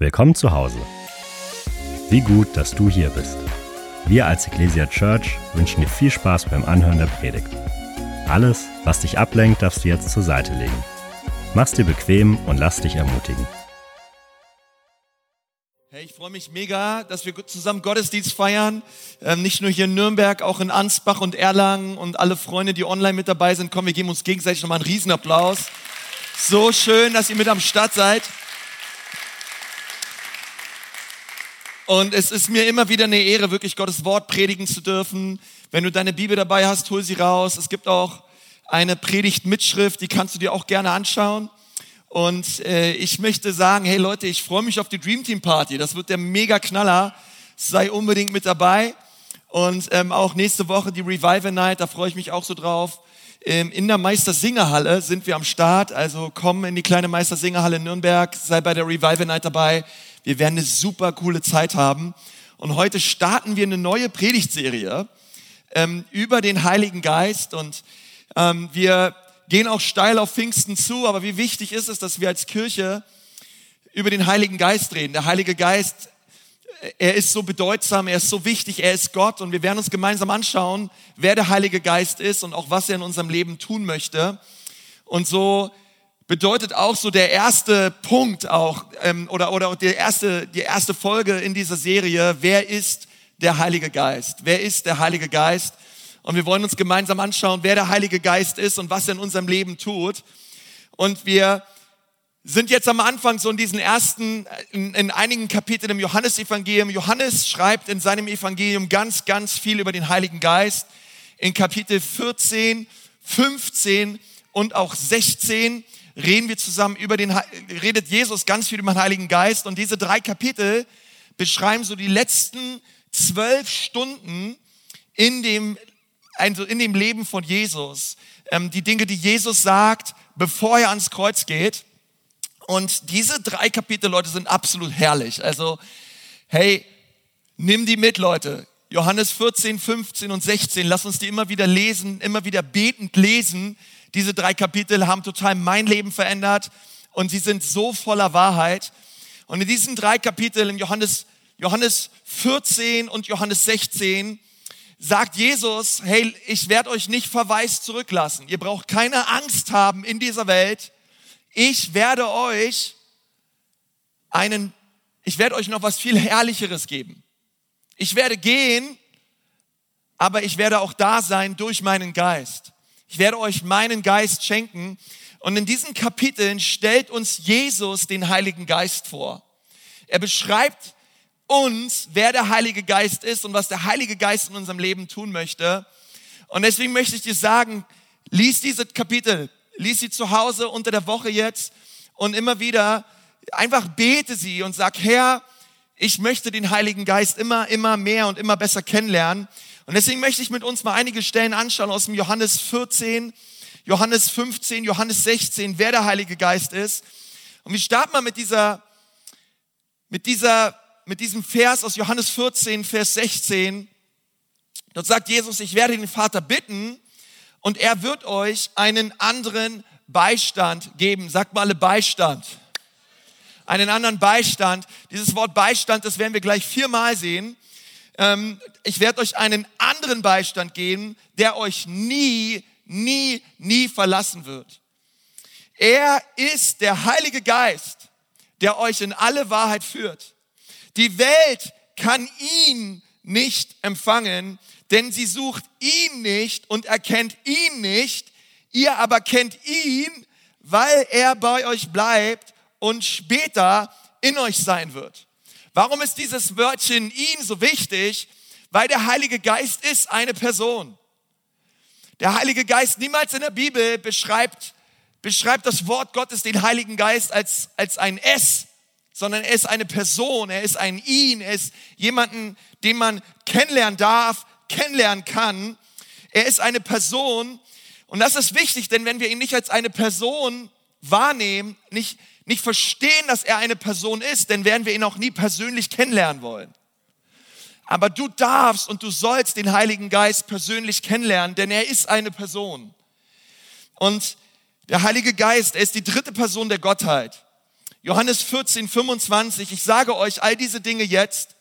Willkommen zu Hause. Wie gut, dass du hier bist. Wir als Ecclesia Church wünschen dir viel Spaß beim Anhören der Predigt. Alles, was dich ablenkt, darfst du jetzt zur Seite legen. Mach's dir bequem und lass dich ermutigen. Hey, ich freue mich mega, dass wir zusammen Gottesdienst feiern. Ähm, nicht nur hier in Nürnberg, auch in Ansbach und Erlangen und alle Freunde, die online mit dabei sind. Komm, wir geben uns gegenseitig nochmal einen Riesenapplaus. So schön, dass ihr mit am Start seid. Und es ist mir immer wieder eine Ehre, wirklich Gottes Wort predigen zu dürfen. Wenn du deine Bibel dabei hast, hol sie raus. Es gibt auch eine Predigt-Mitschrift, die kannst du dir auch gerne anschauen. Und äh, ich möchte sagen, hey Leute, ich freue mich auf die Dream Team Party. Das wird der mega Knaller. Sei unbedingt mit dabei. Und ähm, auch nächste Woche die Revival Night, da freue ich mich auch so drauf. Ähm, in der Meistersingerhalle sind wir am Start. Also komm in die kleine Meistersingerhalle in Nürnberg, sei bei der Revival Night dabei. Wir werden eine super coole Zeit haben. Und heute starten wir eine neue Predigtserie ähm, über den Heiligen Geist. Und ähm, wir gehen auch steil auf Pfingsten zu. Aber wie wichtig ist es, dass wir als Kirche über den Heiligen Geist reden? Der Heilige Geist, er ist so bedeutsam, er ist so wichtig, er ist Gott. Und wir werden uns gemeinsam anschauen, wer der Heilige Geist ist und auch was er in unserem Leben tun möchte. Und so bedeutet auch so der erste Punkt auch ähm, oder oder die erste die erste Folge in dieser Serie. Wer ist der Heilige Geist? Wer ist der Heilige Geist? Und wir wollen uns gemeinsam anschauen, wer der Heilige Geist ist und was er in unserem Leben tut. Und wir sind jetzt am Anfang so in diesen ersten, in, in einigen Kapiteln im Johannesevangelium. Johannes schreibt in seinem Evangelium ganz, ganz viel über den Heiligen Geist. In Kapitel 14, 15 und auch 16 reden wir zusammen über den, redet Jesus ganz viel über den Heiligen Geist und diese drei Kapitel beschreiben so die letzten zwölf Stunden in dem, also in dem Leben von Jesus. Ähm, die Dinge, die Jesus sagt, bevor er ans Kreuz geht. Und diese drei Kapitel, Leute, sind absolut herrlich. Also, hey, nimm die mit, Leute. Johannes 14, 15 und 16, lass uns die immer wieder lesen, immer wieder betend lesen, diese drei Kapitel haben total mein Leben verändert und sie sind so voller Wahrheit. Und in diesen drei Kapiteln, in Johannes, Johannes 14 und Johannes 16, sagt Jesus, hey, ich werde euch nicht verwaist zurücklassen. Ihr braucht keine Angst haben in dieser Welt. Ich werde euch einen, ich werde euch noch was viel Herrlicheres geben. Ich werde gehen, aber ich werde auch da sein durch meinen Geist. Ich werde euch meinen Geist schenken. Und in diesen Kapiteln stellt uns Jesus den Heiligen Geist vor. Er beschreibt uns, wer der Heilige Geist ist und was der Heilige Geist in unserem Leben tun möchte. Und deswegen möchte ich dir sagen, lies diese Kapitel, lies sie zu Hause unter der Woche jetzt und immer wieder einfach bete sie und sag, Herr, ich möchte den Heiligen Geist immer, immer mehr und immer besser kennenlernen. Und deswegen möchte ich mit uns mal einige Stellen anschauen aus dem Johannes 14, Johannes 15, Johannes 16, wer der Heilige Geist ist. Und wir starten mal mit dieser, mit dieser, mit diesem Vers aus Johannes 14, Vers 16. Dort sagt Jesus, ich werde den Vater bitten und er wird euch einen anderen Beistand geben. Sagt mal alle Beistand. Einen anderen Beistand. Dieses Wort Beistand, das werden wir gleich viermal sehen ähm, ich werde euch einen anderen Beistand geben, der euch nie, nie, nie verlassen wird. Er ist der Heilige Geist, der euch in alle Wahrheit führt. Die Welt kann ihn nicht empfangen, denn sie sucht ihn nicht und erkennt ihn nicht. Ihr aber kennt ihn, weil er bei euch bleibt und später in euch sein wird. Warum ist dieses Wörtchen ihn so wichtig? Weil der Heilige Geist ist eine Person. Der Heilige Geist niemals in der Bibel beschreibt, beschreibt das Wort Gottes den Heiligen Geist als, als ein S, sondern er ist eine Person, er ist ein ihn, er ist jemanden, den man kennenlernen darf, kennenlernen kann. Er ist eine Person und das ist wichtig, denn wenn wir ihn nicht als eine Person wahrnehmen, nicht, nicht verstehen, dass er eine Person ist, dann werden wir ihn auch nie persönlich kennenlernen wollen. Aber du darfst und du sollst den Heiligen Geist persönlich kennenlernen, denn er ist eine Person. Und der Heilige Geist, er ist die dritte Person der Gottheit. Johannes 14, 25, ich sage euch all diese Dinge jetzt,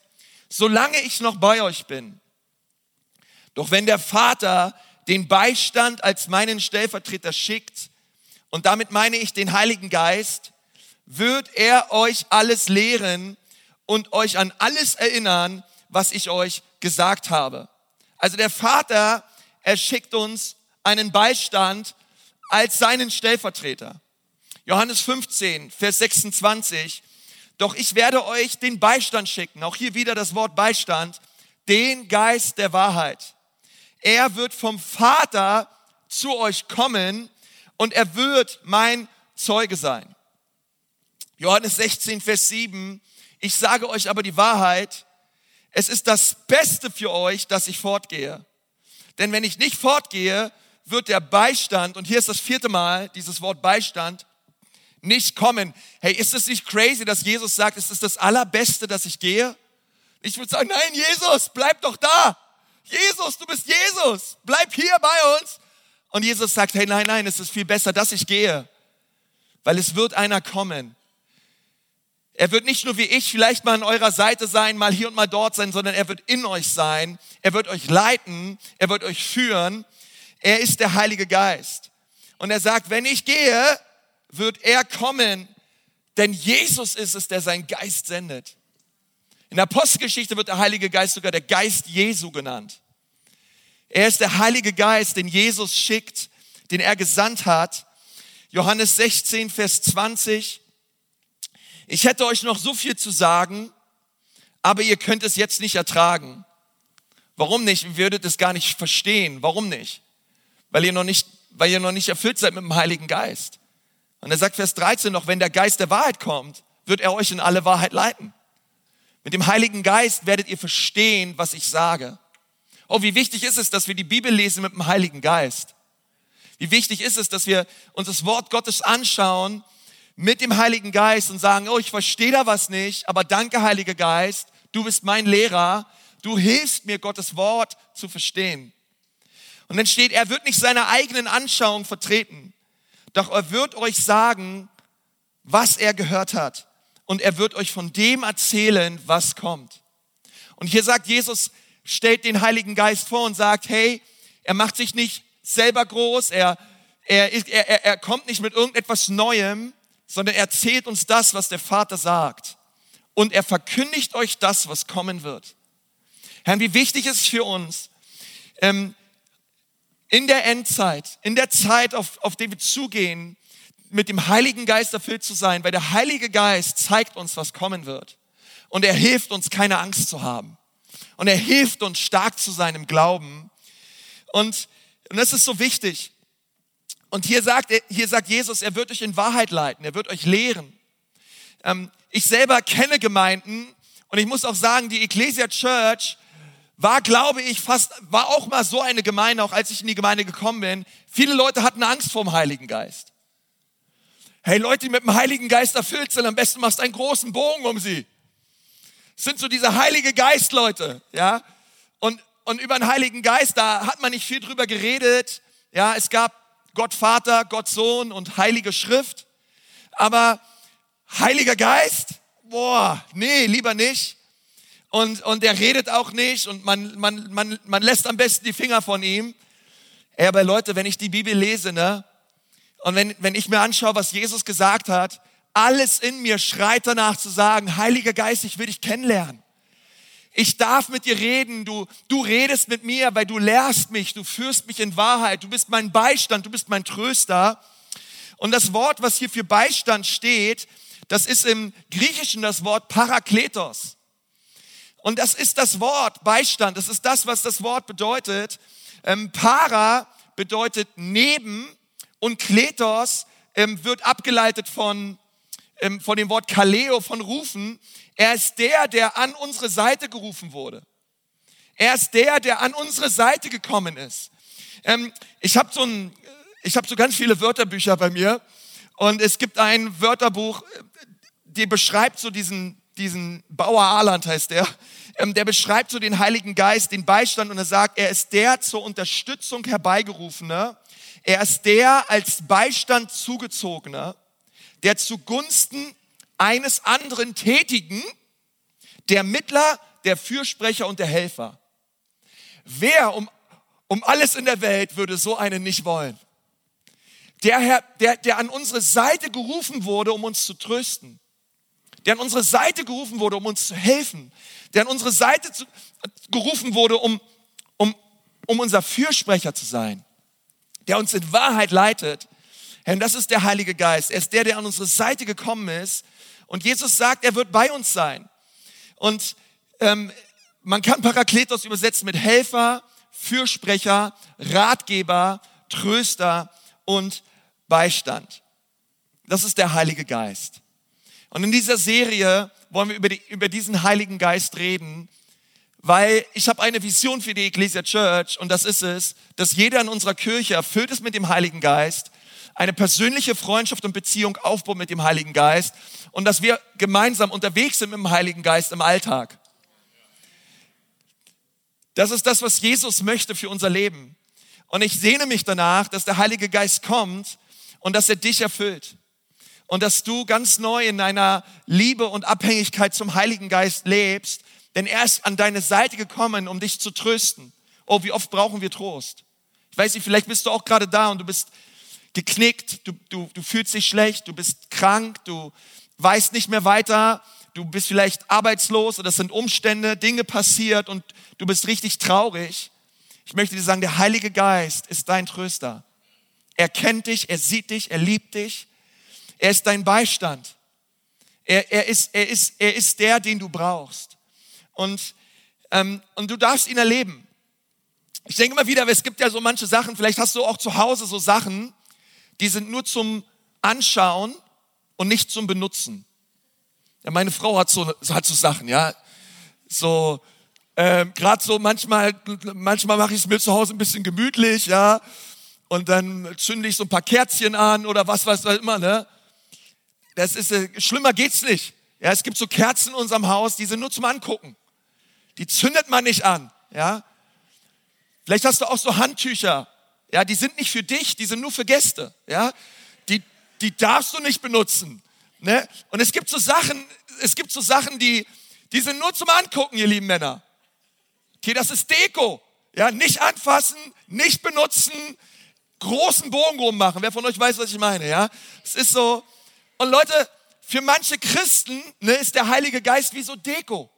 solange ich noch bei euch bin. Doch wenn der Vater den Beistand als meinen Stellvertreter schickt, und damit meine ich den Heiligen Geist, wird er euch alles lehren und euch an alles erinnern, was ich euch gesagt habe. Also der Vater, er schickt uns einen Beistand als seinen Stellvertreter. Johannes 15, Vers 26. Doch ich werde euch den Beistand schicken. Auch hier wieder das Wort Beistand. Den Geist der Wahrheit. Er wird vom Vater zu euch kommen und er wird mein Zeuge sein. Johannes 16, Vers 7. Ich sage euch aber die Wahrheit. Es ist das Beste für euch, dass ich fortgehe. Denn wenn ich nicht fortgehe, wird der Beistand, und hier ist das vierte Mal dieses Wort Beistand, nicht kommen. Hey, ist es nicht crazy, dass Jesus sagt, es ist das Allerbeste, dass ich gehe? Ich würde sagen, nein, Jesus, bleib doch da. Jesus, du bist Jesus, bleib hier bei uns. Und Jesus sagt, hey, nein, nein, es ist viel besser, dass ich gehe, weil es wird einer kommen. Er wird nicht nur wie ich vielleicht mal an eurer Seite sein, mal hier und mal dort sein, sondern er wird in euch sein. Er wird euch leiten, er wird euch führen. Er ist der Heilige Geist. Und er sagt, wenn ich gehe, wird er kommen, denn Jesus ist es, der seinen Geist sendet. In der Apostelgeschichte wird der Heilige Geist sogar der Geist Jesu genannt. Er ist der Heilige Geist, den Jesus schickt, den er gesandt hat. Johannes 16, Vers 20. Ich hätte euch noch so viel zu sagen, aber ihr könnt es jetzt nicht ertragen. Warum nicht? Ihr würdet es gar nicht verstehen. Warum nicht? Weil ihr noch nicht, weil ihr noch nicht erfüllt seid mit dem Heiligen Geist. Und er sagt Vers 13 noch, wenn der Geist der Wahrheit kommt, wird er euch in alle Wahrheit leiten. Mit dem Heiligen Geist werdet ihr verstehen, was ich sage. Oh, wie wichtig ist es, dass wir die Bibel lesen mit dem Heiligen Geist. Wie wichtig ist es, dass wir uns das Wort Gottes anschauen mit dem Heiligen Geist und sagen, oh, ich verstehe da was nicht, aber danke, Heiliger Geist, du bist mein Lehrer, du hilfst mir, Gottes Wort zu verstehen. Und dann steht, er wird nicht seine eigenen Anschauungen vertreten. Doch er wird euch sagen, was er gehört hat. Und er wird euch von dem erzählen, was kommt. Und hier sagt Jesus, stellt den Heiligen Geist vor und sagt, hey, er macht sich nicht selber groß, er, er, er, er kommt nicht mit irgendetwas Neuem, sondern er erzählt uns das, was der Vater sagt. Und er verkündigt euch das, was kommen wird. Herr, wie wichtig ist es für uns, ähm, in der Endzeit, in der Zeit, auf, auf die wir zugehen, mit dem Heiligen Geist erfüllt zu sein, weil der Heilige Geist zeigt uns, was kommen wird. Und er hilft uns, keine Angst zu haben. Und er hilft uns, stark zu sein im Glauben. Und, und das ist so wichtig. Und hier sagt, hier sagt Jesus, er wird euch in Wahrheit leiten, er wird euch lehren. Ähm, ich selber kenne Gemeinden und ich muss auch sagen, die Ecclesia Church war, glaube ich, fast, war auch mal so eine Gemeinde, auch als ich in die Gemeinde gekommen bin. Viele Leute hatten Angst vor dem Heiligen Geist. Hey, Leute, die mit dem Heiligen Geist erfüllt sind, am besten machst du einen großen Bogen um sie. Das sind so diese Heilige Geist, Leute, ja. Und, und über den Heiligen Geist, da hat man nicht viel drüber geredet. Ja, es gab Gott Vater, Gott Sohn und Heilige Schrift. Aber Heiliger Geist, boah, nee, lieber nicht und, und er redet auch nicht und man, man, man, man lässt am besten die Finger von ihm. Ey, aber Leute, wenn ich die Bibel lese, ne, und wenn, wenn ich mir anschaue, was Jesus gesagt hat, alles in mir schreit danach zu sagen, Heiliger Geist, ich will dich kennenlernen. Ich darf mit dir reden, du, du redest mit mir, weil du lehrst mich, du führst mich in Wahrheit, du bist mein Beistand, du bist mein Tröster. Und das Wort, was hier für Beistand steht, das ist im Griechischen das Wort Parakletos. Und das ist das Wort Beistand. Das ist das, was das Wort bedeutet. Ähm, para bedeutet neben und Kletos ähm, wird abgeleitet von, von dem Wort Kaleo, von rufen. Er ist der, der an unsere Seite gerufen wurde. Er ist der, der an unsere Seite gekommen ist. Ähm, ich habe so, ein, ich hab so ganz viele Wörterbücher bei mir und es gibt ein Wörterbuch, äh, die beschreibt so diesen, diesen Bauer Arland heißt der, ähm, der beschreibt so den Heiligen Geist, den Beistand und er sagt, er ist der zur Unterstützung herbeigerufene, er ist der als Beistand zugezogene, der zugunsten eines anderen tätigen, der Mittler, der Fürsprecher und der Helfer. Wer um, um alles in der Welt würde so einen nicht wollen? Der Herr, der, der an unsere Seite gerufen wurde, um uns zu trösten. Der an unsere Seite gerufen wurde, um uns zu helfen. Der an unsere Seite zu, gerufen wurde, um, um, um unser Fürsprecher zu sein. Der uns in Wahrheit leitet. Herr, das ist der Heilige Geist. Er ist der, der an unsere Seite gekommen ist. Und Jesus sagt, er wird bei uns sein. Und ähm, man kann Parakletos übersetzen mit Helfer, Fürsprecher, Ratgeber, Tröster und Beistand. Das ist der Heilige Geist. Und in dieser Serie wollen wir über, die, über diesen Heiligen Geist reden, weil ich habe eine Vision für die Ecclesia Church und das ist es, dass jeder in unserer Kirche erfüllt ist mit dem Heiligen Geist, eine persönliche Freundschaft und Beziehung aufbaut mit dem Heiligen Geist und dass wir gemeinsam unterwegs sind mit dem Heiligen Geist im Alltag. Das ist das, was Jesus möchte für unser Leben. Und ich sehne mich danach, dass der Heilige Geist kommt und dass er dich erfüllt. Und dass du ganz neu in deiner Liebe und Abhängigkeit zum Heiligen Geist lebst, denn er ist an deine Seite gekommen, um dich zu trösten. Oh, wie oft brauchen wir Trost? Ich weiß nicht, vielleicht bist du auch gerade da und du bist geknickt, du, du, du fühlst dich schlecht, du bist krank, du weißt nicht mehr weiter, du bist vielleicht arbeitslos oder es sind Umstände, Dinge passiert und du bist richtig traurig. Ich möchte dir sagen, der Heilige Geist ist dein Tröster. Er kennt dich, er sieht dich, er liebt dich. Er ist dein Beistand. Er, er, ist, er, ist, er ist der, den du brauchst. Und, ähm, und du darfst ihn erleben. Ich denke immer wieder, es gibt ja so manche Sachen, vielleicht hast du auch zu Hause so Sachen, die sind nur zum Anschauen und nicht zum Benutzen. Ja, meine Frau hat so, hat so Sachen, ja. So, ähm, gerade so manchmal, manchmal mache ich es mir zu Hause ein bisschen gemütlich, ja. Und dann zünde ich so ein paar Kerzchen an oder was weiß ich immer, ne. Das ist, äh, schlimmer geht's nicht. Ja, es gibt so Kerzen in unserem Haus, die sind nur zum Angucken. Die zündet man nicht an, ja. Vielleicht hast du auch so Handtücher, ja, die sind nicht für dich, die sind nur für Gäste, ja. Die, die darfst du nicht benutzen. Ne? Und es gibt so Sachen, es gibt so Sachen, die, die sind nur zum Angucken, ihr lieben Männer. Okay, das ist Deko. Ja, nicht anfassen, nicht benutzen, großen Bogen rummachen. Wer von euch weiß, was ich meine, ja? Es ist so. Und Leute, für manche Christen ne, ist der Heilige Geist wie so Deko.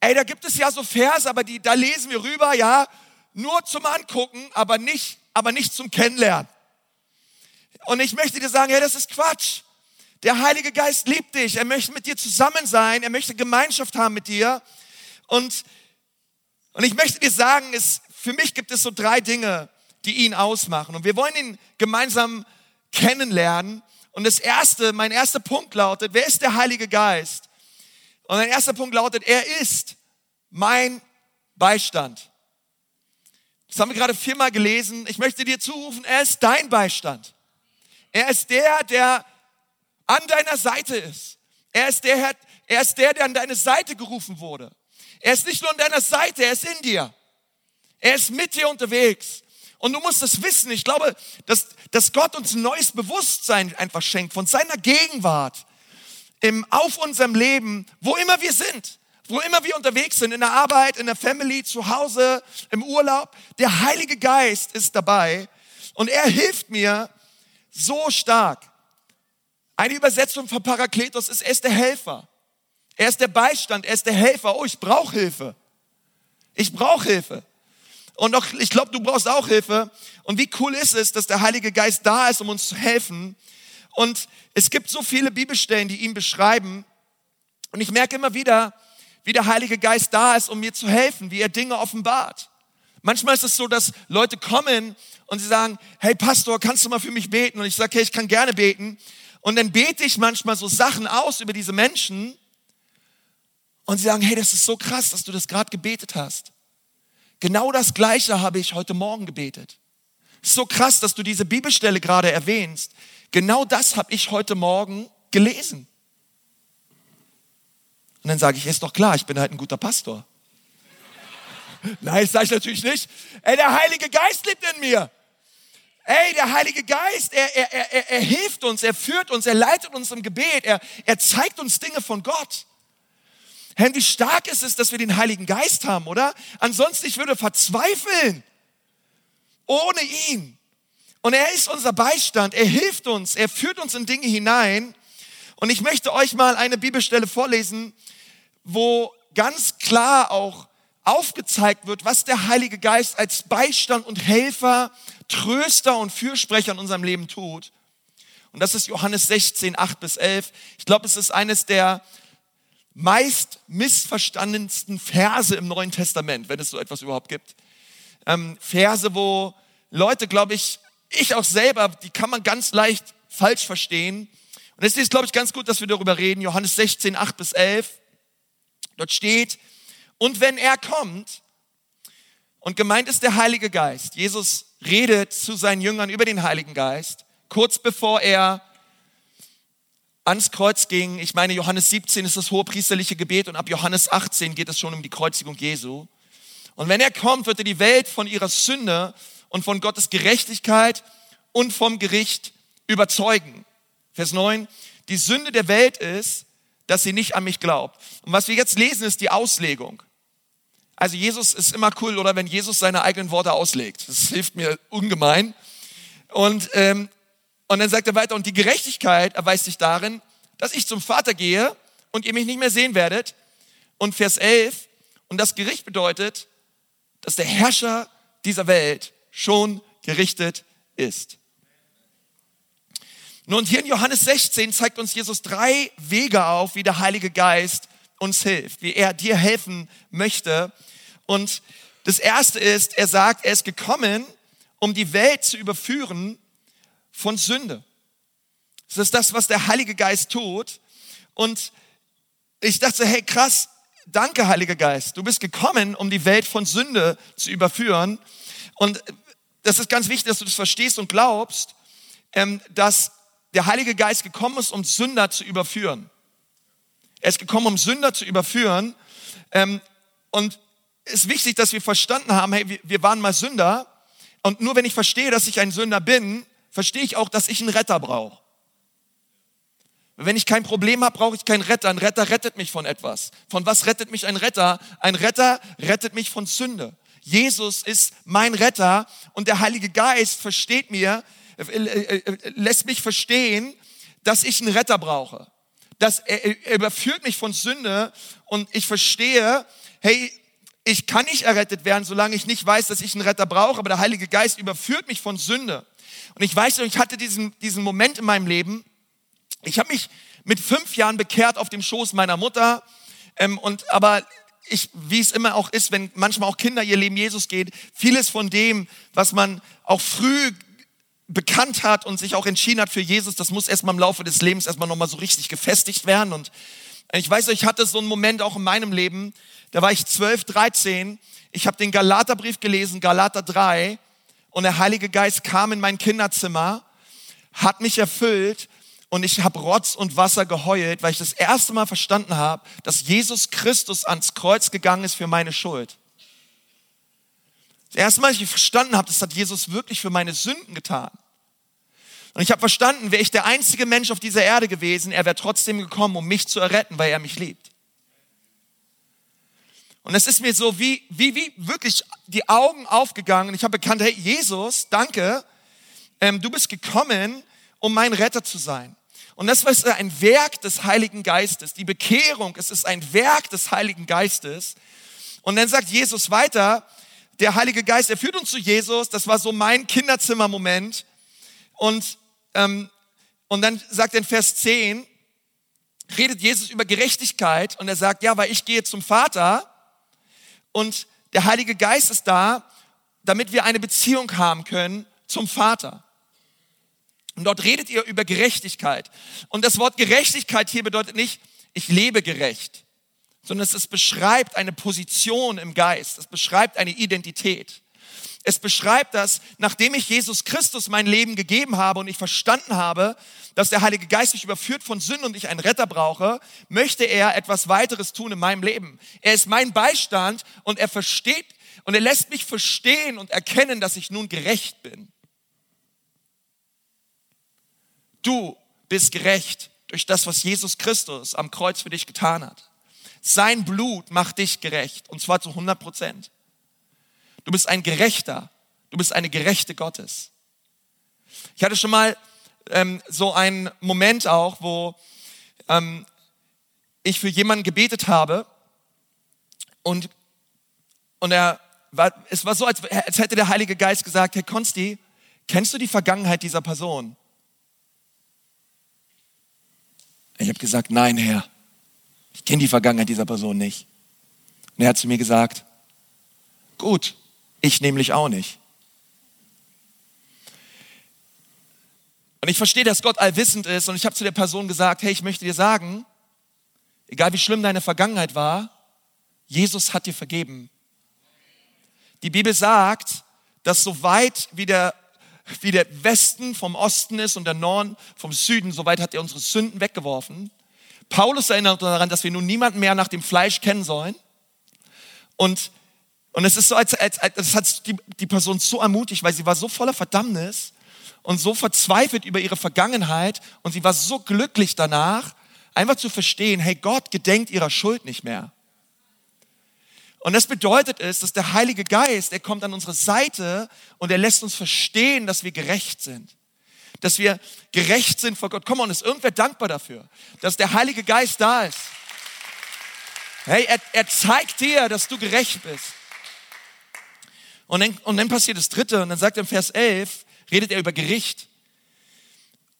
Ey, da gibt es ja so Vers, aber die, da lesen wir rüber, ja, nur zum Angucken, aber nicht, aber nicht zum Kennenlernen. Und ich möchte dir sagen, hey, das ist Quatsch. Der Heilige Geist liebt dich. Er möchte mit dir zusammen sein. Er möchte Gemeinschaft haben mit dir. Und, und ich möchte dir sagen, es, für mich gibt es so drei Dinge, die ihn ausmachen. Und wir wollen ihn gemeinsam kennenlernen. Und das erste, mein erster Punkt lautet, wer ist der Heilige Geist? Und mein erster Punkt lautet, er ist mein Beistand. Das haben wir gerade viermal gelesen. Ich möchte dir zurufen, er ist dein Beistand. Er ist der, der an deiner Seite ist. Er ist der, er ist der, der an deine Seite gerufen wurde. Er ist nicht nur an deiner Seite, er ist in dir. Er ist mit dir unterwegs. Und du musst es wissen. Ich glaube, dass, dass Gott uns ein neues Bewusstsein einfach schenkt von seiner Gegenwart im, auf unserem Leben, wo immer wir sind, wo immer wir unterwegs sind, in der Arbeit, in der Family, zu Hause, im Urlaub. Der Heilige Geist ist dabei und er hilft mir so stark. Eine Übersetzung von Parakletos ist, er ist der Helfer. Er ist der Beistand, er ist der Helfer. Oh, ich brauche Hilfe. Ich brauche Hilfe. Und auch, ich glaube, du brauchst auch Hilfe. Und wie cool ist es, dass der Heilige Geist da ist, um uns zu helfen. Und es gibt so viele Bibelstellen, die ihn beschreiben. Und ich merke immer wieder, wie der Heilige Geist da ist, um mir zu helfen, wie er Dinge offenbart. Manchmal ist es so, dass Leute kommen und sie sagen, hey Pastor, kannst du mal für mich beten? Und ich sage, hey, ich kann gerne beten. Und dann bete ich manchmal so Sachen aus über diese Menschen und sie sagen, hey, das ist so krass, dass du das gerade gebetet hast. Genau das Gleiche habe ich heute Morgen gebetet. So krass, dass du diese Bibelstelle gerade erwähnst. Genau das habe ich heute Morgen gelesen. Und dann sage ich, ist doch klar, ich bin halt ein guter Pastor. Nein, das sage ich natürlich nicht. Ey, der Heilige Geist lebt in mir. Ey, der Heilige Geist, er, er, er, er hilft uns, er führt uns, er leitet uns im Gebet, er, er zeigt uns Dinge von Gott. Herr, wie stark ist es, dass wir den Heiligen Geist haben, oder? Ansonsten, ich würde verzweifeln. Ohne ihn. Und er ist unser Beistand, er hilft uns, er führt uns in Dinge hinein. Und ich möchte euch mal eine Bibelstelle vorlesen, wo ganz klar auch aufgezeigt wird, was der Heilige Geist als Beistand und Helfer, Tröster und Fürsprecher in unserem Leben tut. Und das ist Johannes 16, 8 bis 11. Ich glaube, es ist eines der meist missverstandensten Verse im Neuen Testament, wenn es so etwas überhaupt gibt. Ähm, Verse, wo Leute, glaube ich, ich auch selber, die kann man ganz leicht falsch verstehen. Und es ist, glaube ich, ganz gut, dass wir darüber reden. Johannes 16, 8 bis 11. Dort steht, und wenn er kommt, und gemeint ist der Heilige Geist, Jesus redet zu seinen Jüngern über den Heiligen Geist, kurz bevor er ans Kreuz ging. Ich meine, Johannes 17 ist das hohepriesterliche Gebet und ab Johannes 18 geht es schon um die Kreuzigung Jesu. Und wenn er kommt, wird er die Welt von ihrer Sünde und von Gottes Gerechtigkeit und vom Gericht überzeugen. Vers 9. Die Sünde der Welt ist, dass sie nicht an mich glaubt. Und was wir jetzt lesen, ist die Auslegung. Also Jesus ist immer cool, oder wenn Jesus seine eigenen Worte auslegt. Das hilft mir ungemein. Und, ähm, und dann sagt er weiter, und die Gerechtigkeit erweist sich darin, dass ich zum Vater gehe und ihr mich nicht mehr sehen werdet. Und Vers 11, und das Gericht bedeutet, dass der Herrscher dieser Welt schon gerichtet ist. Nun, hier in Johannes 16 zeigt uns Jesus drei Wege auf, wie der Heilige Geist uns hilft, wie er dir helfen möchte. Und das erste ist, er sagt, er ist gekommen, um die Welt zu überführen von Sünde. Das ist das, was der Heilige Geist tut. Und ich dachte, hey, krass, danke, Heiliger Geist. Du bist gekommen, um die Welt von Sünde zu überführen. Und das ist ganz wichtig, dass du das verstehst und glaubst, ähm, dass der Heilige Geist gekommen ist, um Sünder zu überführen. Er ist gekommen, um Sünder zu überführen. Ähm, und es ist wichtig, dass wir verstanden haben, hey, wir waren mal Sünder. Und nur wenn ich verstehe, dass ich ein Sünder bin, verstehe ich auch, dass ich einen Retter brauche. Wenn ich kein Problem habe, brauche ich keinen Retter. Ein Retter rettet mich von etwas. Von was rettet mich ein Retter? Ein Retter rettet mich von Sünde. Jesus ist mein Retter und der Heilige Geist versteht mir, lässt mich verstehen, dass ich einen Retter brauche. Dass er, er überführt mich von Sünde und ich verstehe, hey, ich kann nicht errettet werden, solange ich nicht weiß, dass ich einen Retter brauche, aber der Heilige Geist überführt mich von Sünde. Und ich weiß, ich hatte diesen, diesen Moment in meinem Leben, ich habe mich mit fünf Jahren bekehrt auf dem Schoß meiner Mutter, ähm, und aber ich, wie es immer auch ist, wenn manchmal auch Kinder ihr Leben Jesus geht, vieles von dem, was man auch früh bekannt hat und sich auch entschieden hat für Jesus, das muss erstmal im Laufe des Lebens erstmal nochmal so richtig gefestigt werden. Und ich weiß, ich hatte so einen Moment auch in meinem Leben, da war ich 12, 13, ich habe den Galaterbrief gelesen, Galater 3, und der Heilige Geist kam in mein Kinderzimmer, hat mich erfüllt und ich habe Rotz und Wasser geheult, weil ich das erste Mal verstanden habe, dass Jesus Christus ans Kreuz gegangen ist für meine Schuld. Das erste Mal, als ich verstanden habe, das hat Jesus wirklich für meine Sünden getan. Und ich habe verstanden, wäre ich der einzige Mensch auf dieser Erde gewesen, er wäre trotzdem gekommen, um mich zu erretten, weil er mich liebt. Und es ist mir so wie, wie, wie wirklich die Augen aufgegangen. Ich habe bekannt, hey Jesus, danke, ähm, du bist gekommen, um mein Retter zu sein. Und das ist ein Werk des Heiligen Geistes. Die Bekehrung, es ist ein Werk des Heiligen Geistes. Und dann sagt Jesus weiter, der Heilige Geist, er führt uns zu Jesus. Das war so mein Kinderzimmermoment. Und, ähm, und dann sagt er in Vers 10, redet Jesus über Gerechtigkeit und er sagt, ja, weil ich gehe zum Vater und der Heilige Geist ist da, damit wir eine Beziehung haben können zum Vater. Und dort redet ihr über Gerechtigkeit. Und das Wort Gerechtigkeit hier bedeutet nicht, ich lebe gerecht, sondern es beschreibt eine Position im Geist. Es beschreibt eine Identität. Es beschreibt das, nachdem ich Jesus Christus mein Leben gegeben habe und ich verstanden habe, dass der Heilige Geist mich überführt von Sünden und ich einen Retter brauche, möchte er etwas weiteres tun in meinem Leben. Er ist mein Beistand und er versteht und er lässt mich verstehen und erkennen, dass ich nun gerecht bin. Du bist gerecht durch das, was Jesus Christus am Kreuz für dich getan hat. Sein Blut macht dich gerecht und zwar zu 100 Prozent. Du bist ein Gerechter. Du bist eine Gerechte Gottes. Ich hatte schon mal ähm, so einen Moment auch, wo ähm, ich für jemanden gebetet habe und, und er war, es war so, als, als hätte der Heilige Geist gesagt, Herr Konsti, kennst du die Vergangenheit dieser Person? Ich habe gesagt, nein, Herr, ich kenne die Vergangenheit dieser Person nicht. Und er hat zu mir gesagt, gut, ich nämlich auch nicht. Und ich verstehe, dass Gott allwissend ist und ich habe zu der Person gesagt, hey, ich möchte dir sagen, egal wie schlimm deine Vergangenheit war, Jesus hat dir vergeben. Die Bibel sagt, dass so weit wie der, wie der Westen vom Osten ist und der Norden vom Süden, so weit hat er unsere Sünden weggeworfen. Paulus erinnert daran, dass wir nun niemanden mehr nach dem Fleisch kennen sollen. Und, und es ist so, als, als, als das hat die, die Person so ermutigt, weil sie war so voller Verdammnis und so verzweifelt über ihre Vergangenheit und sie war so glücklich danach, einfach zu verstehen, hey, Gott gedenkt ihrer Schuld nicht mehr. Und das bedeutet es, dass der Heilige Geist, er kommt an unsere Seite und er lässt uns verstehen, dass wir gerecht sind. Dass wir gerecht sind vor Gott. Komm on, ist irgendwer dankbar dafür, dass der Heilige Geist da ist? Hey, er, er zeigt dir, dass du gerecht bist. Und dann, und dann passiert das Dritte und dann sagt er im Vers 11, redet er über Gericht.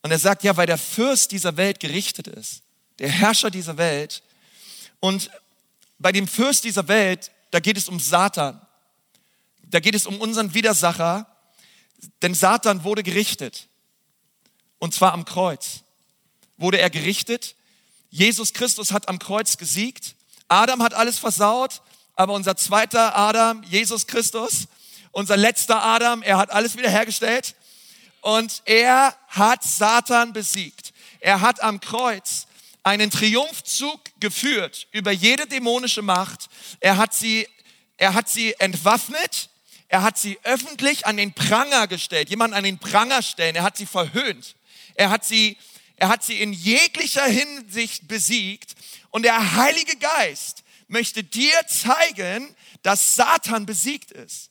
Und er sagt, ja, weil der Fürst dieser Welt gerichtet ist, der Herrscher dieser Welt. Und bei dem Fürst dieser Welt, da geht es um Satan. Da geht es um unseren Widersacher, denn Satan wurde gerichtet. Und zwar am Kreuz. Wurde er gerichtet. Jesus Christus hat am Kreuz gesiegt. Adam hat alles versaut, aber unser zweiter Adam, Jesus Christus, unser letzter Adam, er hat alles wiederhergestellt und er hat Satan besiegt. Er hat am Kreuz einen Triumphzug geführt über jede dämonische Macht. Er hat sie, er hat sie entwaffnet. Er hat sie öffentlich an den Pranger gestellt, jemanden an den Pranger stellen. Er hat sie verhöhnt. Er hat sie, er hat sie in jeglicher Hinsicht besiegt. Und der Heilige Geist möchte dir zeigen, dass Satan besiegt ist.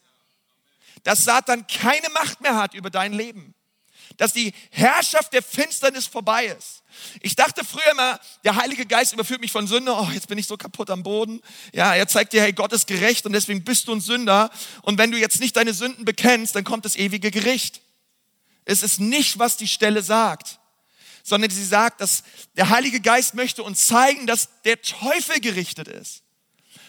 Dass Satan keine Macht mehr hat über dein Leben. Dass die Herrschaft der Finsternis vorbei ist. Ich dachte früher immer, der Heilige Geist überführt mich von Sünde. Oh, jetzt bin ich so kaputt am Boden. Ja, er zeigt dir, hey, Gott ist gerecht und deswegen bist du ein Sünder. Und wenn du jetzt nicht deine Sünden bekennst, dann kommt das ewige Gericht. Es ist nicht, was die Stelle sagt, sondern sie sagt, dass der Heilige Geist möchte uns zeigen, dass der Teufel gerichtet ist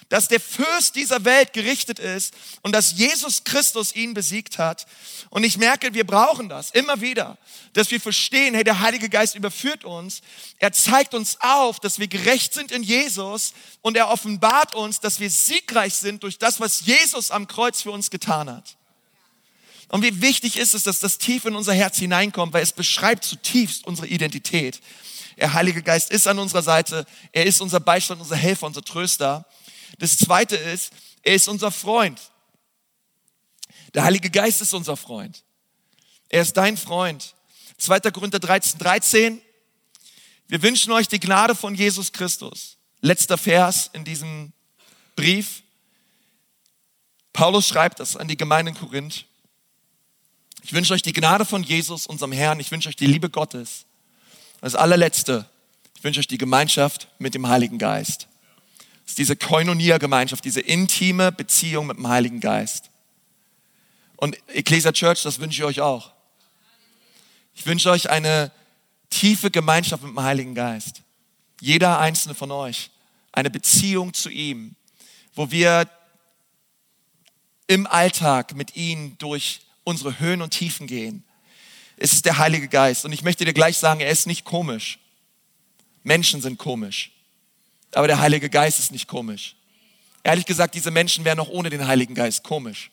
dass der Fürst dieser Welt gerichtet ist und dass Jesus Christus ihn besiegt hat. Und ich merke, wir brauchen das immer wieder, dass wir verstehen, hey, der Heilige Geist überführt uns. Er zeigt uns auf, dass wir gerecht sind in Jesus und er offenbart uns, dass wir siegreich sind durch das, was Jesus am Kreuz für uns getan hat. Und wie wichtig ist es, dass das tief in unser Herz hineinkommt, weil es beschreibt zutiefst unsere Identität. Der Heilige Geist ist an unserer Seite. Er ist unser Beistand, unser Helfer, unser Tröster. Das zweite ist, er ist unser Freund. Der Heilige Geist ist unser Freund. Er ist dein Freund. 2. Korinther 13, 13. Wir wünschen euch die Gnade von Jesus Christus. Letzter Vers in diesem Brief. Paulus schreibt das an die Gemeinde in Korinth. Ich wünsche euch die Gnade von Jesus, unserem Herrn. Ich wünsche euch die Liebe Gottes. Das allerletzte. Ich wünsche euch die Gemeinschaft mit dem Heiligen Geist ist diese Koinonia-Gemeinschaft, diese intime Beziehung mit dem Heiligen Geist. Und Ecclesia Church, das wünsche ich euch auch. Ich wünsche euch eine tiefe Gemeinschaft mit dem Heiligen Geist. Jeder einzelne von euch. Eine Beziehung zu ihm, wo wir im Alltag mit ihm durch unsere Höhen und Tiefen gehen. Es ist der Heilige Geist. Und ich möchte dir gleich sagen, er ist nicht komisch. Menschen sind komisch. Aber der Heilige Geist ist nicht komisch. Ehrlich gesagt, diese Menschen wären auch ohne den Heiligen Geist komisch.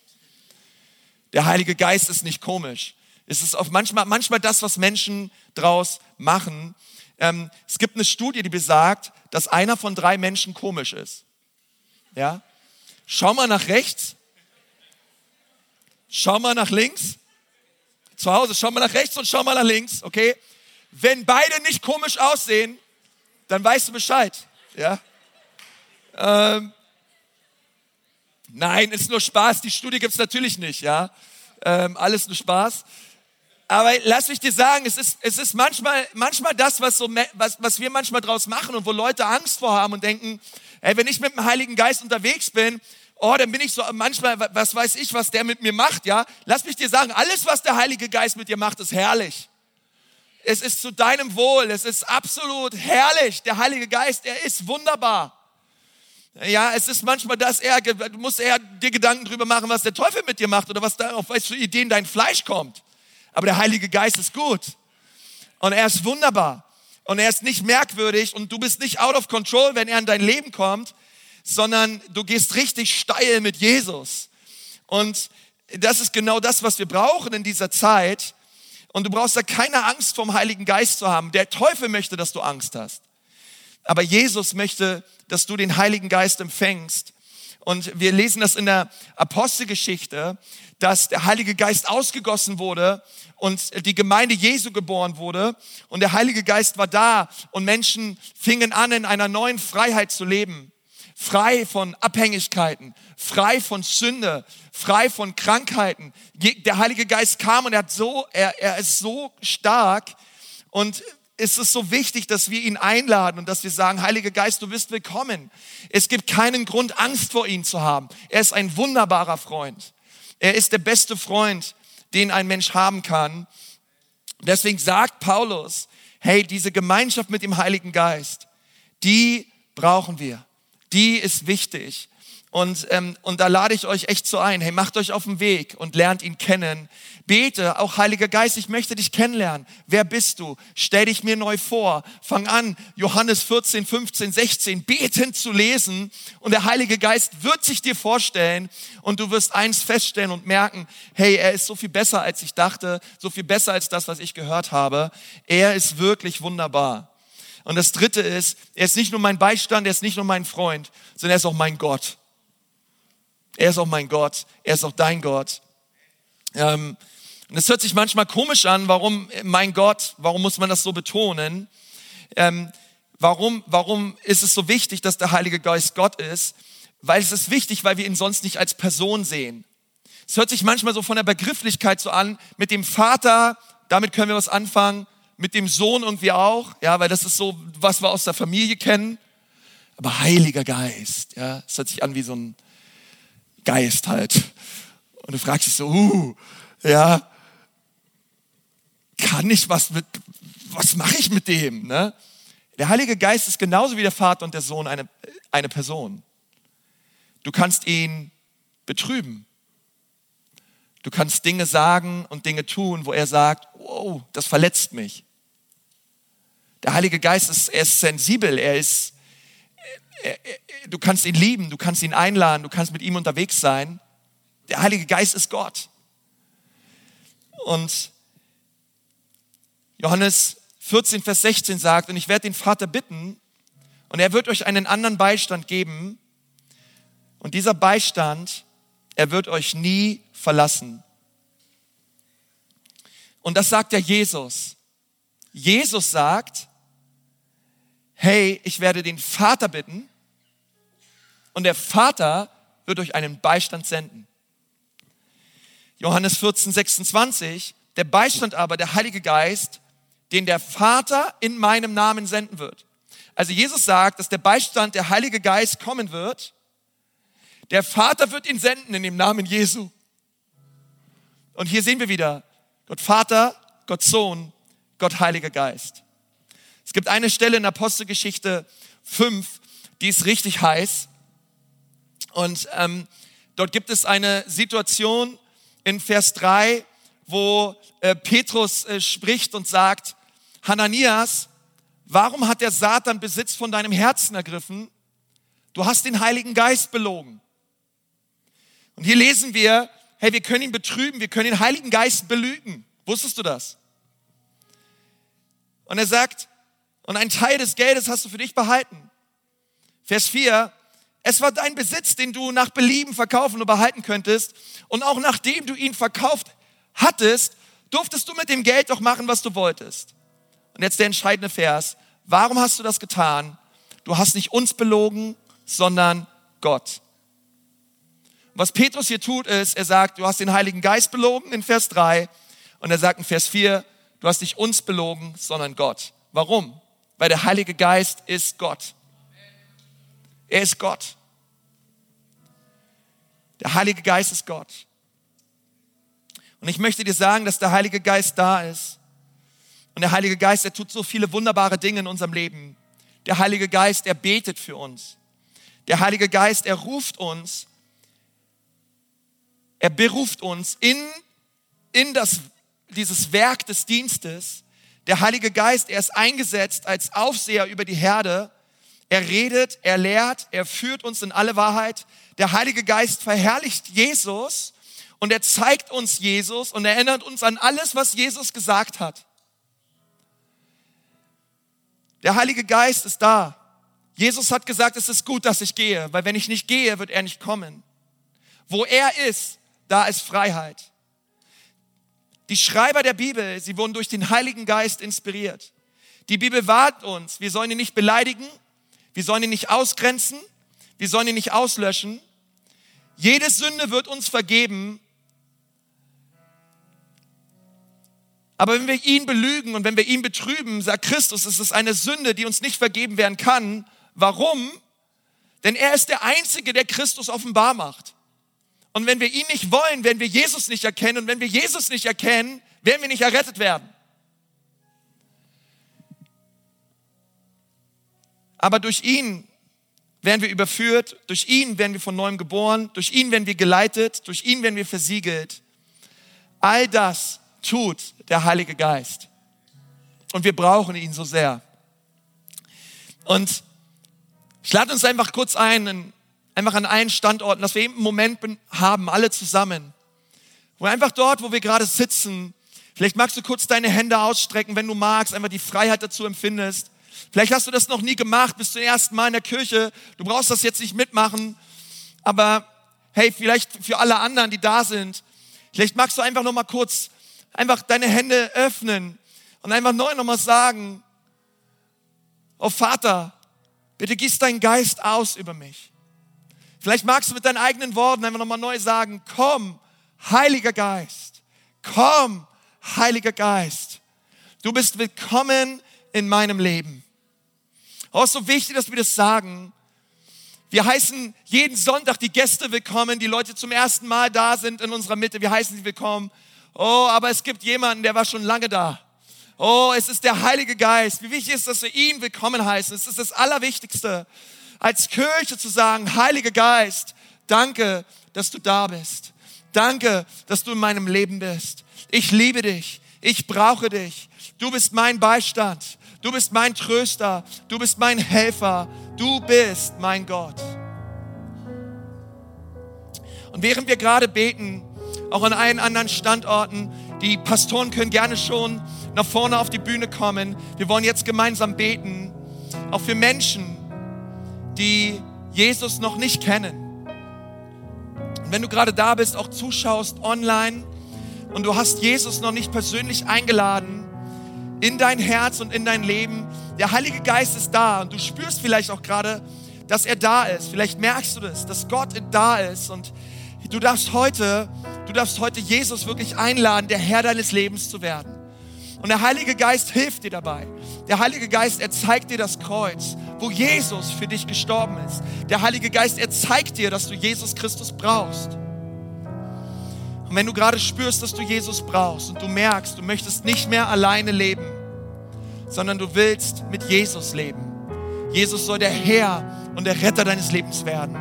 Der Heilige Geist ist nicht komisch. Es ist auch manchmal, manchmal das, was Menschen draus machen. Ähm, es gibt eine Studie, die besagt, dass einer von drei Menschen komisch ist. Ja? Schau mal nach rechts. Schau mal nach links. Zu Hause, schau mal nach rechts und schau mal nach links, okay? Wenn beide nicht komisch aussehen, dann weißt du Bescheid. Ja? Ähm, nein, ist nur Spaß. Die Studie gibt es natürlich nicht. Ja? Ähm, alles nur Spaß. Aber lass mich dir sagen, es ist, es ist manchmal, manchmal das, was, so, was, was wir manchmal draus machen und wo Leute Angst vor haben und denken, ey, wenn ich mit dem Heiligen Geist unterwegs bin, oh, dann bin ich so manchmal, was weiß ich, was der mit mir macht, ja. Lass mich dir sagen, alles, was der Heilige Geist mit dir macht, ist herrlich. Es ist zu deinem Wohl, es ist absolut herrlich. Der Heilige Geist, er ist wunderbar. Ja, es ist manchmal das, er, du musst eher dir Gedanken drüber machen, was der Teufel mit dir macht oder was da auf für Ideen dein Fleisch kommt. Aber der Heilige Geist ist gut. Und er ist wunderbar. Und er ist nicht merkwürdig und du bist nicht out of control, wenn er in dein Leben kommt, sondern du gehst richtig steil mit Jesus. Und das ist genau das, was wir brauchen in dieser Zeit. Und du brauchst da keine Angst vom Heiligen Geist zu haben. Der Teufel möchte, dass du Angst hast. Aber Jesus möchte, dass du den Heiligen Geist empfängst. Und wir lesen das in der Apostelgeschichte, dass der Heilige Geist ausgegossen wurde und die Gemeinde Jesu geboren wurde und der Heilige Geist war da und Menschen fingen an, in einer neuen Freiheit zu leben. Frei von Abhängigkeiten, frei von Sünde, frei von Krankheiten. Der Heilige Geist kam und er, hat so, er, er ist so stark und es ist so wichtig, dass wir ihn einladen und dass wir sagen, Heiliger Geist, du bist willkommen. Es gibt keinen Grund, Angst vor ihm zu haben. Er ist ein wunderbarer Freund. Er ist der beste Freund, den ein Mensch haben kann. Deswegen sagt Paulus, hey, diese Gemeinschaft mit dem Heiligen Geist, die brauchen wir. Die ist wichtig. Und, ähm, und da lade ich euch echt so ein. Hey, macht euch auf den Weg und lernt ihn kennen. Bete, auch Heiliger Geist, ich möchte dich kennenlernen. Wer bist du? Stell dich mir neu vor. Fang an, Johannes 14, 15, 16, betend zu lesen. Und der Heilige Geist wird sich dir vorstellen. Und du wirst eins feststellen und merken, hey, er ist so viel besser, als ich dachte. So viel besser als das, was ich gehört habe. Er ist wirklich wunderbar. Und das dritte ist, er ist nicht nur mein Beistand, er ist nicht nur mein Freund, sondern er ist auch mein Gott. Er ist auch mein Gott. Er ist auch dein Gott. Ähm, und es hört sich manchmal komisch an, warum mein Gott, warum muss man das so betonen? Ähm, warum, warum ist es so wichtig, dass der Heilige Geist Gott ist? Weil es ist wichtig, weil wir ihn sonst nicht als Person sehen. Es hört sich manchmal so von der Begrifflichkeit so an, mit dem Vater, damit können wir was anfangen, mit dem Sohn irgendwie auch, ja, weil das ist so, was wir aus der Familie kennen. Aber Heiliger Geist, ja, es hört sich an wie so ein Geist halt. Und du fragst dich so, uh, ja, kann ich was mit, was mache ich mit dem? Ne? Der Heilige Geist ist genauso wie der Vater und der Sohn eine, eine Person. Du kannst ihn betrüben. Du kannst Dinge sagen und Dinge tun, wo er sagt, wow, das verletzt mich. Der Heilige Geist ist, er ist sensibel, er ist, du kannst ihn lieben, du kannst ihn einladen, du kannst mit ihm unterwegs sein. Der Heilige Geist ist Gott. Und Johannes 14, Vers 16 sagt, und ich werde den Vater bitten, und er wird euch einen anderen Beistand geben. Und dieser Beistand, er wird euch nie verlassen. Und das sagt ja Jesus. Jesus sagt, hey, ich werde den Vater bitten und der Vater wird euch einen Beistand senden. Johannes 14, 26, der Beistand aber, der Heilige Geist, den der Vater in meinem Namen senden wird. Also Jesus sagt, dass der Beistand, der Heilige Geist kommen wird. Der Vater wird ihn senden in dem Namen Jesu. Und hier sehen wir wieder Gott Vater, Gott Sohn, Gott Heiliger Geist. Gibt eine Stelle in Apostelgeschichte 5, die ist richtig heiß. Und ähm, dort gibt es eine Situation in Vers 3, wo äh, Petrus äh, spricht und sagt, Hananias, warum hat der Satan Besitz von deinem Herzen ergriffen? Du hast den Heiligen Geist belogen. Und hier lesen wir, hey, wir können ihn betrüben, wir können den Heiligen Geist belügen. Wusstest du das? Und er sagt, und ein Teil des Geldes hast du für dich behalten. Vers 4, es war dein Besitz, den du nach Belieben verkaufen und behalten könntest. Und auch nachdem du ihn verkauft hattest, durftest du mit dem Geld doch machen, was du wolltest. Und jetzt der entscheidende Vers. Warum hast du das getan? Du hast nicht uns belogen, sondern Gott. Was Petrus hier tut, ist, er sagt, du hast den Heiligen Geist belogen in Vers 3 und er sagt in Vers 4, du hast nicht uns belogen, sondern Gott. Warum? Weil der Heilige Geist ist Gott. Er ist Gott. Der Heilige Geist ist Gott. Und ich möchte dir sagen, dass der Heilige Geist da ist. Und der Heilige Geist, er tut so viele wunderbare Dinge in unserem Leben. Der Heilige Geist, er betet für uns. Der Heilige Geist, er ruft uns. Er beruft uns in, in das, dieses Werk des Dienstes. Der Heilige Geist, er ist eingesetzt als Aufseher über die Herde. Er redet, er lehrt, er führt uns in alle Wahrheit. Der Heilige Geist verherrlicht Jesus und er zeigt uns Jesus und erinnert uns an alles, was Jesus gesagt hat. Der Heilige Geist ist da. Jesus hat gesagt, es ist gut, dass ich gehe, weil wenn ich nicht gehe, wird er nicht kommen. Wo er ist, da ist Freiheit. Die Schreiber der Bibel, sie wurden durch den Heiligen Geist inspiriert. Die Bibel warnt uns, wir sollen ihn nicht beleidigen, wir sollen ihn nicht ausgrenzen, wir sollen ihn nicht auslöschen. Jede Sünde wird uns vergeben. Aber wenn wir ihn belügen und wenn wir ihn betrüben, sagt Christus, es ist eine Sünde, die uns nicht vergeben werden kann. Warum? Denn er ist der Einzige, der Christus offenbar macht. Und wenn wir ihn nicht wollen, werden wir Jesus nicht erkennen. Und wenn wir Jesus nicht erkennen, werden wir nicht errettet werden. Aber durch ihn werden wir überführt, durch ihn werden wir von neuem geboren, durch ihn werden wir geleitet, durch ihn werden wir versiegelt. All das tut der Heilige Geist. Und wir brauchen ihn so sehr. Und ich lade uns einfach kurz ein, einfach an allen Standorten, dass wir eben einen Moment haben, alle zusammen. Wo einfach dort, wo wir gerade sitzen, vielleicht magst du kurz deine Hände ausstrecken, wenn du magst, einfach die Freiheit dazu empfindest. Vielleicht hast du das noch nie gemacht, bist zum ersten Mal in der Kirche. Du brauchst das jetzt nicht mitmachen. Aber hey, vielleicht für alle anderen, die da sind, vielleicht magst du einfach noch mal kurz einfach deine Hände öffnen und einfach neu noch mal sagen, oh Vater, bitte gieß deinen Geist aus über mich. Vielleicht magst du mit deinen eigenen Worten einfach noch mal neu sagen, komm, Heiliger Geist, komm, Heiliger Geist. Du bist willkommen in meinem Leben. Oh, ist so wichtig, dass wir das sagen. Wir heißen jeden Sonntag die Gäste willkommen, die Leute zum ersten Mal da sind in unserer Mitte. Wir heißen sie willkommen. Oh, aber es gibt jemanden, der war schon lange da. Oh, es ist der Heilige Geist. Wie wichtig ist, dass wir ihn willkommen heißen. Es ist das Allerwichtigste, als Kirche zu sagen, Heiliger Geist, danke, dass du da bist. Danke, dass du in meinem Leben bist. Ich liebe dich. Ich brauche dich. Du bist mein Beistand. Du bist mein Tröster. Du bist mein Helfer. Du bist mein Gott. Und während wir gerade beten, auch an allen anderen Standorten, die Pastoren können gerne schon nach vorne auf die Bühne kommen. Wir wollen jetzt gemeinsam beten, auch für Menschen, die Jesus noch nicht kennen. Und wenn du gerade da bist, auch zuschaust online und du hast Jesus noch nicht persönlich eingeladen, in dein Herz und in dein Leben. Der Heilige Geist ist da und du spürst vielleicht auch gerade, dass er da ist. Vielleicht merkst du das, dass Gott da ist und du darfst heute, du darfst heute Jesus wirklich einladen, der Herr deines Lebens zu werden. Und der Heilige Geist hilft dir dabei. Der Heilige Geist, er zeigt dir das Kreuz, wo Jesus für dich gestorben ist. Der Heilige Geist, er zeigt dir, dass du Jesus Christus brauchst. Und wenn du gerade spürst, dass du Jesus brauchst und du merkst, du möchtest nicht mehr alleine leben, sondern du willst mit Jesus leben. Jesus soll der Herr und der Retter deines Lebens werden.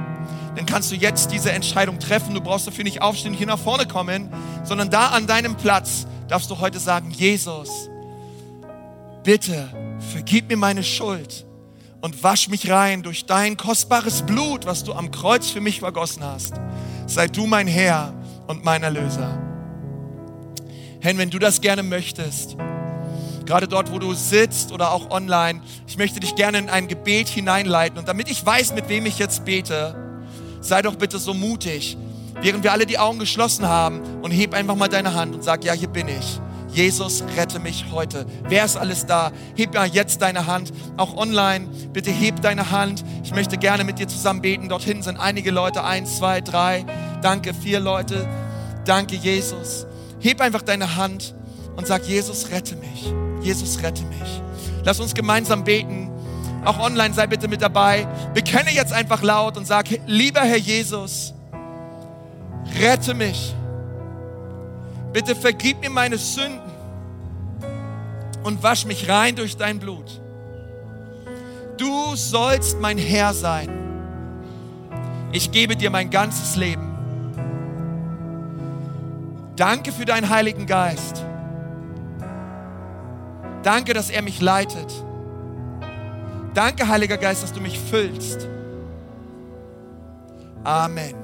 Dann kannst du jetzt diese Entscheidung treffen. Du brauchst dafür nicht aufstehen und hier nach vorne kommen, sondern da an deinem Platz darfst du heute sagen, Jesus, bitte vergib mir meine Schuld und wasch mich rein durch dein kostbares Blut, was du am Kreuz für mich vergossen hast. Sei du mein Herr und mein Erlöser. Herr, wenn du das gerne möchtest, gerade dort, wo du sitzt oder auch online, ich möchte dich gerne in ein Gebet hineinleiten. Und damit ich weiß, mit wem ich jetzt bete, sei doch bitte so mutig, während wir alle die Augen geschlossen haben und heb einfach mal deine Hand und sag, ja, hier bin ich. Jesus, rette mich heute. Wer ist alles da? Heb mal jetzt deine Hand, auch online. Bitte heb deine Hand. Ich möchte gerne mit dir zusammen beten. Dorthin sind einige Leute, eins, zwei, drei. Danke, vier Leute. Danke, Jesus. Heb einfach deine Hand und sag, Jesus, rette mich. Jesus, rette mich. Lass uns gemeinsam beten. Auch online sei bitte mit dabei. Bekenne jetzt einfach laut und sag, lieber Herr Jesus, rette mich. Bitte vergib mir meine Sünden und wasch mich rein durch dein Blut. Du sollst mein Herr sein. Ich gebe dir mein ganzes Leben. Danke für deinen Heiligen Geist. Danke, dass er mich leitet. Danke, Heiliger Geist, dass du mich füllst. Amen.